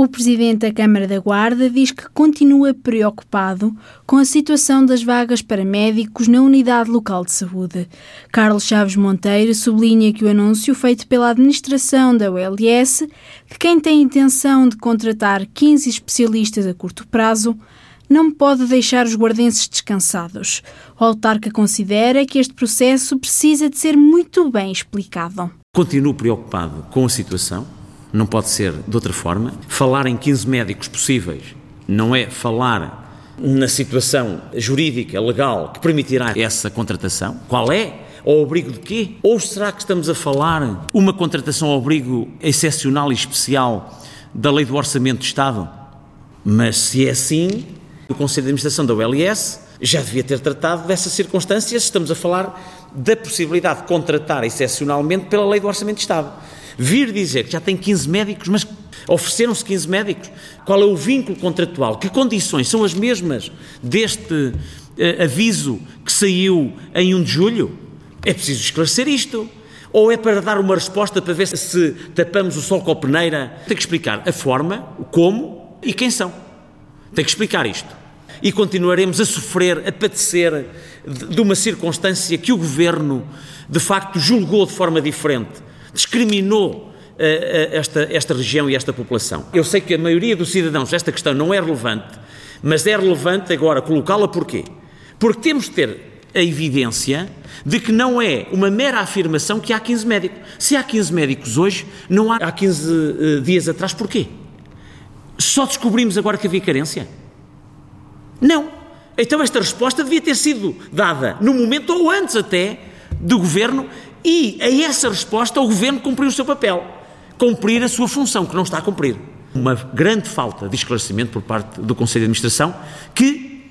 O presidente da Câmara da Guarda diz que continua preocupado com a situação das vagas para médicos na unidade local de saúde. Carlos Chaves Monteiro sublinha que o anúncio feito pela administração da ULS que quem tem intenção de contratar 15 especialistas a curto prazo não pode deixar os guardenses descansados. O autarca considera que este processo precisa de ser muito bem explicado. Continuo preocupado com a situação não pode ser de outra forma. Falar em 15 médicos possíveis não é falar na situação jurídica, legal, que permitirá essa contratação. Qual é? Ao abrigo de quê? Ou será que estamos a falar uma contratação ao abrigo excepcional e especial da Lei do Orçamento de Estado? Mas se é assim, o Conselho de Administração da ULS já devia ter tratado dessas circunstâncias. Estamos a falar da possibilidade de contratar excepcionalmente pela Lei do Orçamento de Estado. Vir dizer que já tem 15 médicos, mas ofereceram-se 15 médicos, qual é o vínculo contratual? Que condições são as mesmas deste uh, aviso que saiu em 1 de julho? É preciso esclarecer isto. Ou é para dar uma resposta para ver se tapamos o sol com a peneira? Tem que explicar a forma, o como e quem são. Tem que explicar isto. E continuaremos a sofrer, a padecer de uma circunstância que o governo de facto julgou de forma diferente discriminou eh, eh, esta, esta região e esta população. Eu sei que a maioria dos cidadãos esta questão não é relevante, mas é relevante agora colocá-la porquê? Porque temos de ter a evidência de que não é uma mera afirmação que há 15 médicos. Se há 15 médicos hoje, não há há 15 uh, dias atrás, porquê? Só descobrimos agora que havia carência? Não. Então esta resposta devia ter sido dada no momento ou antes até do governo e a essa resposta o governo cumpriu o seu papel, cumprir a sua função, que não está a cumprir. Uma grande falta de esclarecimento por parte do Conselho de Administração, que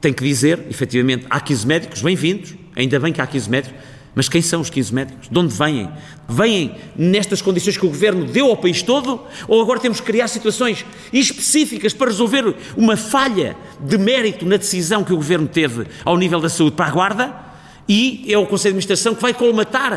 tem que dizer, efetivamente, há 15 médicos, bem-vindos, ainda bem que há 15 médicos, mas quem são os 15 médicos? De onde vêm? Vêm nestas condições que o Governo deu ao país todo? Ou agora temos que criar situações específicas para resolver uma falha de mérito na decisão que o Governo teve ao nível da saúde para a Guarda? E é o Conselho de Administração que vai colmatar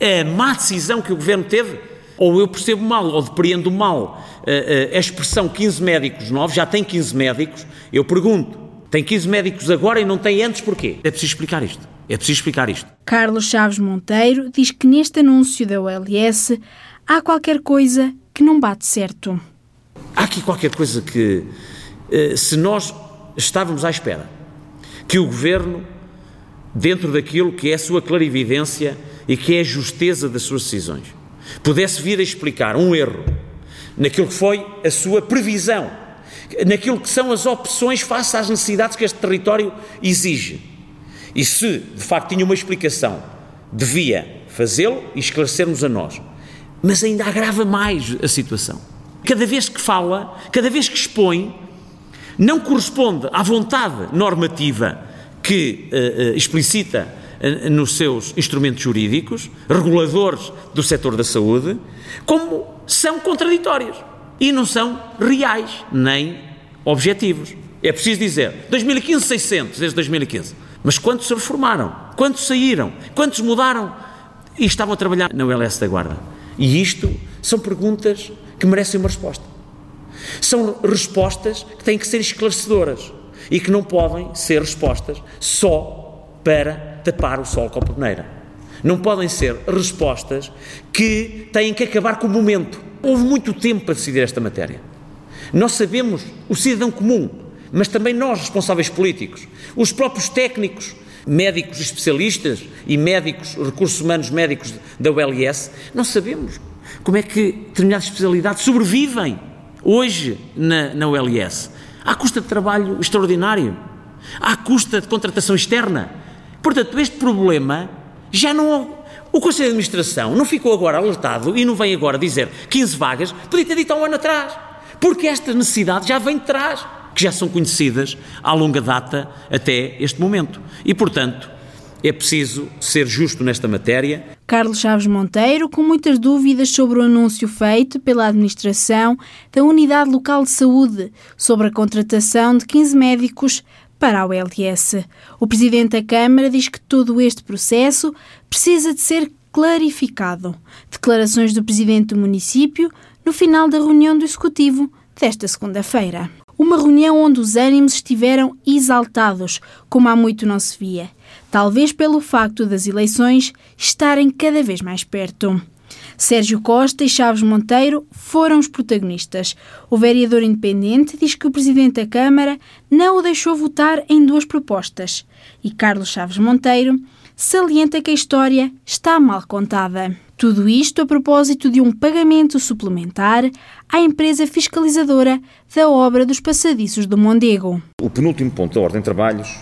a má decisão que o Governo teve? Ou eu percebo mal, ou depreendo mal a, eh, a, eh, a expressão 15 médicos novos, já tem 15 médicos, eu pergunto, tem 15 médicos agora e não tem antes porquê? É preciso explicar isto. É preciso explicar isto. Carlos Chaves Monteiro diz que neste anúncio da OLS há qualquer coisa que não bate certo. Há aqui qualquer coisa que, eh, se nós estávamos à espera que o Governo dentro daquilo que é a sua clarividência e que é a justeza das suas decisões, pudesse vir a explicar um erro naquilo que foi a sua previsão, naquilo que são as opções face às necessidades que este território exige. E se de facto tinha uma explicação, devia fazê-lo e esclarecer-nos a nós. Mas ainda agrava mais a situação. Cada vez que fala, cada vez que expõe, não corresponde à vontade normativa que uh, explicita uh, nos seus instrumentos jurídicos, reguladores do setor da saúde, como são contraditórios e não são reais nem objetivos. É preciso dizer, 2015, 600, desde 2015. Mas quantos se reformaram? Quantos saíram? Quantos mudaram? E estavam a trabalhar na ULS da Guarda. E isto são perguntas que merecem uma resposta. São respostas que têm que ser esclarecedoras e que não podem ser respostas só para tapar o sol com a peneira. Não podem ser respostas que têm que acabar com o momento. Houve muito tempo para decidir esta matéria. Nós sabemos, o cidadão comum, mas também nós, responsáveis políticos, os próprios técnicos, médicos especialistas e médicos, recursos humanos médicos da ULS, não sabemos como é que determinadas especialidades sobrevivem hoje na, na ULS à custa de trabalho extraordinário, à custa de contratação externa. Portanto, este problema já não. O Conselho de Administração não ficou agora alertado e não vem agora dizer 15 vagas, podia ter dito há um ano atrás. Porque esta necessidade já vem de trás, que já são conhecidas à longa data até este momento. E, portanto, é preciso ser justo nesta matéria. Carlos Chaves Monteiro, com muitas dúvidas sobre o anúncio feito pela administração da Unidade Local de Saúde sobre a contratação de 15 médicos para a ULS. O presidente da Câmara diz que todo este processo precisa de ser clarificado. Declarações do presidente do município no final da reunião do executivo desta segunda-feira. Uma reunião onde os ânimos estiveram exaltados, como há muito não se via, talvez pelo facto das eleições estarem cada vez mais perto. Sérgio Costa e Chaves Monteiro foram os protagonistas. O vereador independente diz que o presidente da Câmara não o deixou votar em duas propostas. E Carlos Chaves Monteiro salienta que a história está mal contada. Tudo isto a propósito de um pagamento suplementar à empresa fiscalizadora da obra dos passadiços do Mondego. O penúltimo ponto da Ordem de Trabalhos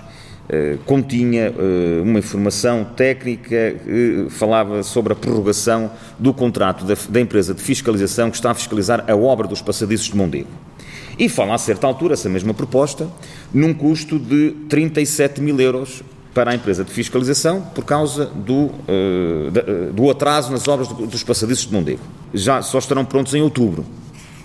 eh, continha eh, uma informação técnica que falava sobre a prorrogação do contrato da, da, empresa de fiscalização que está a fiscalizar a obra dos passadiços de Mondego. E fala a certa altura, essa mesma proposta, num custo de 37 mil euros para a empresa de fiscalização por causa do, uh, do atraso nas obras dos passadiços de Mondego. Já só estarão prontos em outubro.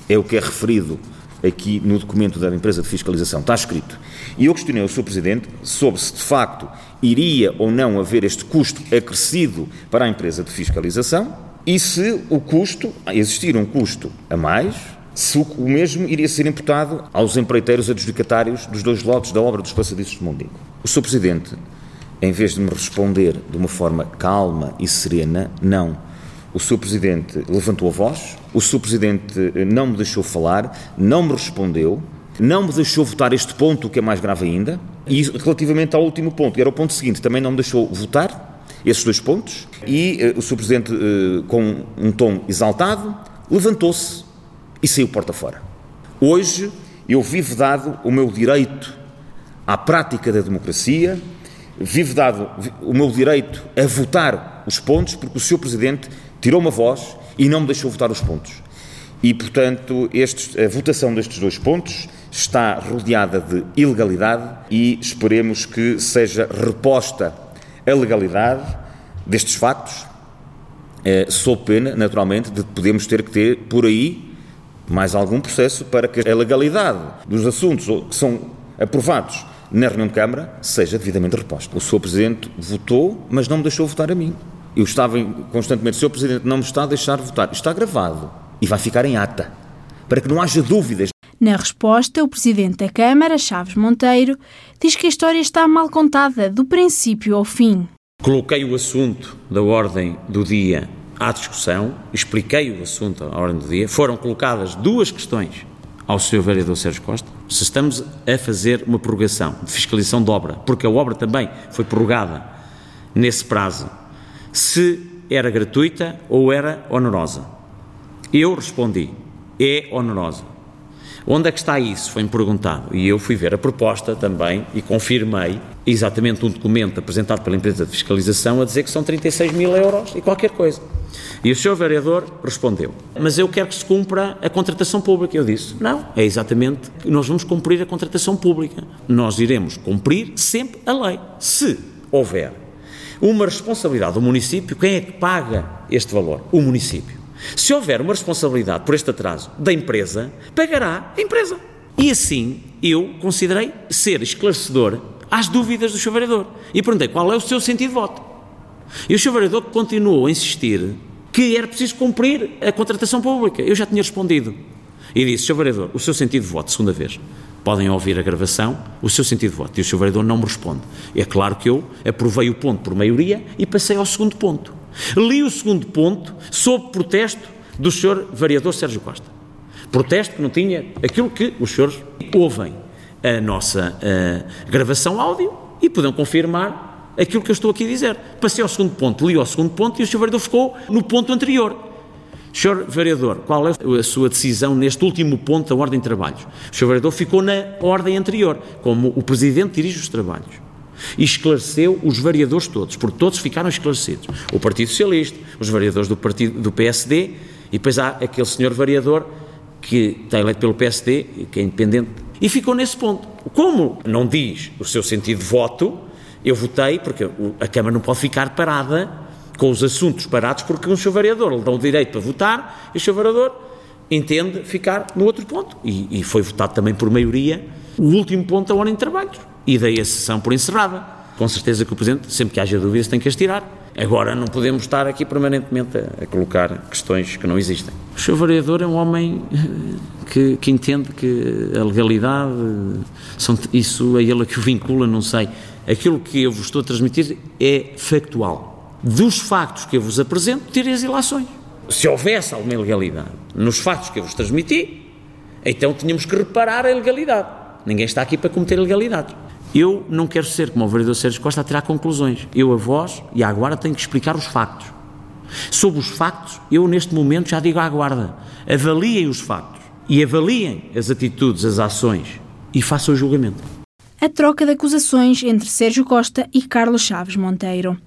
É o que é referido aqui no documento da empresa de fiscalização. Está escrito. E eu questionei o Sr. Presidente sobre se de facto iria ou não haver este custo acrescido para a empresa de fiscalização e se o custo, existir um custo a mais, se o mesmo iria ser imputado aos empreiteiros adjudicatários dos dois lotes da obra dos passadiços de Mondego. O Sr. Presidente, em vez de me responder de uma forma calma e serena, não o Sr. Presidente levantou a voz, o Sr. Presidente eh, não me deixou falar, não me respondeu, não me deixou votar este ponto, que é mais grave ainda, e relativamente ao último ponto, que era o ponto seguinte, também não me deixou votar esses dois pontos, e uh, o Sr. Presidente, uh, com um tom exaltado, levantou-se e saiu porta fora. Hoje eu vivo dado o meu direito à prática da democracia, vivo dado o meu direito a votar os pontos, porque o Sr. Presidente tirou uma voz e não me deixou votar os pontos. E, portanto, estes, a votação destes dois pontos está rodeada de ilegalidade e esperemos que seja reposta a legalidade destes factos, eh, sob pena, naturalmente, de podermos ter que ter por aí mais algum processo para que a legalidade dos assuntos que são aprovados na reunião de Câmara seja devidamente reposta. O Sr. Presidente votou, mas não me deixou votar a mim. Eu estava constantemente, Sr. Presidente, não me está a deixar votar. Está gravado e vai ficar em ata, para que não haja dúvidas. Na resposta, o Presidente da Câmara, Chaves Monteiro, diz que a história está mal contada, do princípio ao fim. Coloquei o assunto da ordem do dia à discussão, expliquei o assunto à ordem do dia, foram colocadas duas questões ao Sr. Vereador Sérgio Costa, se estamos a fazer uma prorrogação de fiscalização de obra, porque a obra também foi prorrogada nesse prazo se era gratuita ou era onerosa. Eu respondi: é onerosa. Onde é que está isso? Foi-me perguntado. E eu fui ver a proposta também e confirmei exatamente um documento apresentado pela empresa de fiscalização a dizer que são 36 mil euros e qualquer coisa. E o senhor vereador respondeu: Mas eu quero que se cumpra a contratação pública. Eu disse: Não, é exatamente. Nós vamos cumprir a contratação pública. Nós iremos cumprir sempre a lei. Se houver uma responsabilidade do município, quem é que paga este valor? O município. Se houver uma responsabilidade por este atraso da empresa, pagará a empresa. E assim eu considerei ser esclarecedor às dúvidas do vereador. E perguntei qual é o seu sentido de voto. E o vereador continuou a insistir que era preciso cumprir a contratação pública. Eu já tinha respondido. E disse, Sr. Vereador, o seu sentido de voto, segunda vez, podem ouvir a gravação, o seu sentido de voto. E o Sr. Vereador não me responde. É claro que eu aprovei o ponto por maioria e passei ao segundo ponto. Li o segundo ponto sob protesto do Sr. Vereador Sérgio Costa. Protesto que não tinha aquilo que os senhores ouvem a nossa uh, gravação áudio e poderão confirmar aquilo que eu estou aqui a dizer. Passei ao segundo ponto, li ao segundo ponto e o Sr. Vereador ficou no ponto anterior. Senhor Vereador, qual é a sua decisão neste último ponto da ordem de trabalhos? O Senhor Vereador ficou na ordem anterior, como o Presidente dirige os trabalhos. E esclareceu os vereadores todos, porque todos ficaram esclarecidos. O Partido Socialista, os vereadores do, partido, do PSD, e depois há aquele senhor vereador que está eleito pelo PSD, que é independente, e ficou nesse ponto. Como não diz o seu sentido de voto, eu votei, porque a Câmara não pode ficar parada com os assuntos parados, porque um seu vereador lhe dá o direito para votar e o seu vereador entende ficar no outro ponto. E, e, foi votado também por maioria o último ponto da ordem de trabalhos. E dei a sessão por encerrada. Com certeza que o Presidente, sempre que haja dúvidas, tem que as tirar. Agora não podemos estar aqui permanentemente a, a colocar questões que não existem. O seu vereador é um homem eh, que, que entende que a legalidade, são, isso é ele que o vincula, não sei. Aquilo que eu vos estou a transmitir é factual. Dos factos que eu vos apresento, tirem as ilações. Se houvesse alguma ilegalidade nos factos que eu vos transmiti, então tínhamos que reparar a ilegalidade. Ninguém está aqui para cometer ilegalidades. Eu não quero ser, como o vereador Sérgio Costa, a tirar conclusões. Eu, a vós e à Guarda, tenho que explicar os factos. Sobre os factos, eu neste momento já digo à Guarda: avaliem os factos e avaliem as atitudes, as ações e façam o julgamento. A troca de acusações entre Sérgio Costa e Carlos Chaves Monteiro.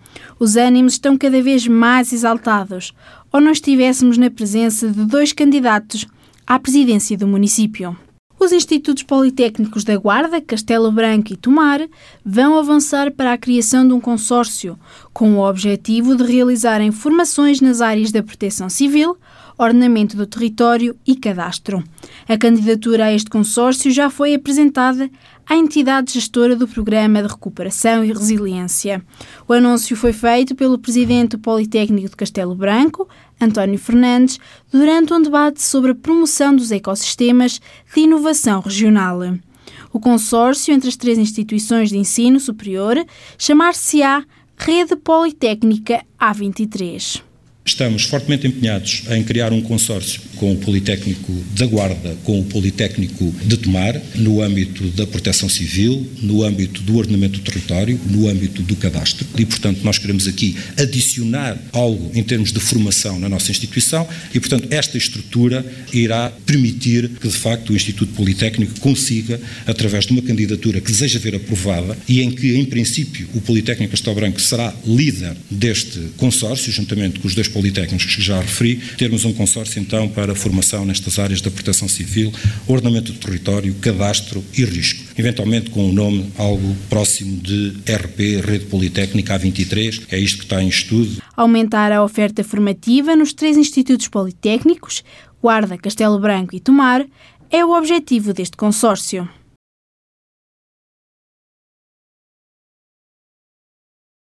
Os ânimos estão cada vez mais exaltados, ou não estivéssemos na presença de dois candidatos à presidência do município. Os Institutos Politécnicos da Guarda, Castelo Branco e Tomar vão avançar para a criação de um consórcio com o objetivo de realizarem formações nas áreas da proteção civil, ordenamento do território e cadastro. A candidatura a este consórcio já foi apresentada à entidade gestora do Programa de Recuperação e Resiliência. O anúncio foi feito pelo presidente do Politécnico de Castelo Branco, António Fernandes, durante um debate sobre a promoção dos ecossistemas de inovação regional. O consórcio entre as três instituições de ensino superior chamar-se-á Rede Politécnica A23. Estamos fortemente empenhados em criar um consórcio com o Politécnico da Guarda, com o Politécnico de Tomar, no âmbito da proteção civil, no âmbito do ordenamento do território, no âmbito do cadastro. E, portanto, nós queremos aqui adicionar algo em termos de formação na nossa instituição e, portanto, esta estrutura irá permitir que, de facto, o Instituto Politécnico consiga, através de uma candidatura que deseja ver aprovada e em que, em princípio, o Politécnico Castelo Branco será líder deste consórcio, juntamente com os dois politécnicos que já referi, termos um consórcio então para formação nestas áreas da proteção civil, ordenamento do território, cadastro e risco. Eventualmente com o um nome algo próximo de RP, Rede Politécnica A23, é isto que está em estudo. Aumentar a oferta formativa nos três institutos politécnicos, Guarda, Castelo Branco e Tomar, é o objetivo deste consórcio.